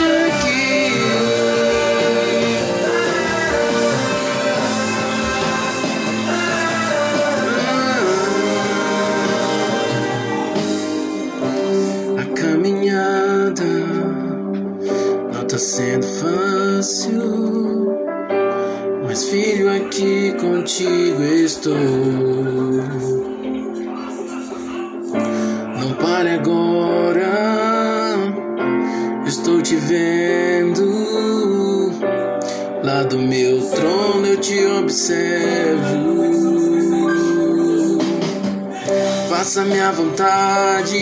Pensar aqui, a caminhada não está sendo fácil. Mas filho, aqui contigo estou. Não pare agora, estou te vendo. Lá do meu trono eu te observo. Faça minha vontade,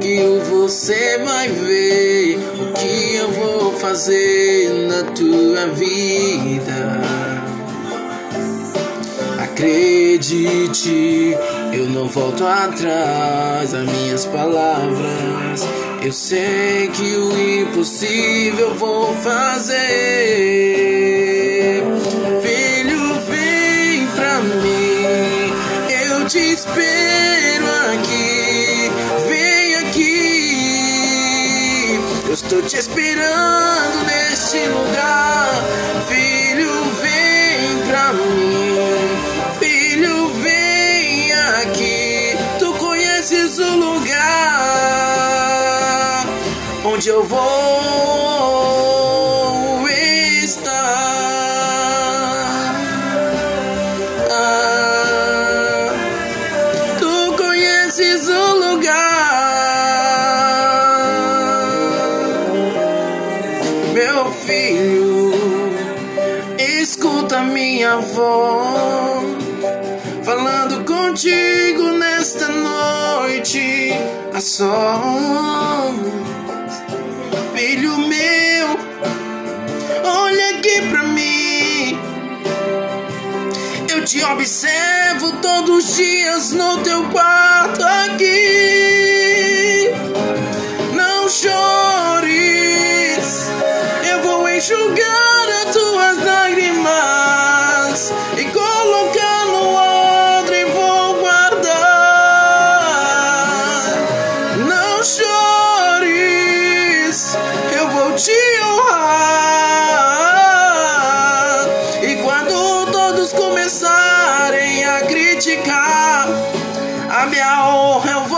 que você vai ver o que eu vou fazer vida. Acredite, eu não volto atrás das minhas palavras. Eu sei que o impossível vou fazer. Filho, vem pra mim. Eu te espero aqui. Eu estou te esperando neste lugar. Filho, vem pra mim. Filho, vem aqui. Tu conheces o lugar onde eu vou meu filho. Escuta minha voz falando contigo nesta noite a sós. Filho meu, olha aqui pra mim. Eu te observo todos os dias no teu quarto aqui. enxugar as tuas lágrimas e colocar no odre e vou guardar. Não chores, eu vou te honrar. E quando todos começarem a criticar a minha honra, eu vou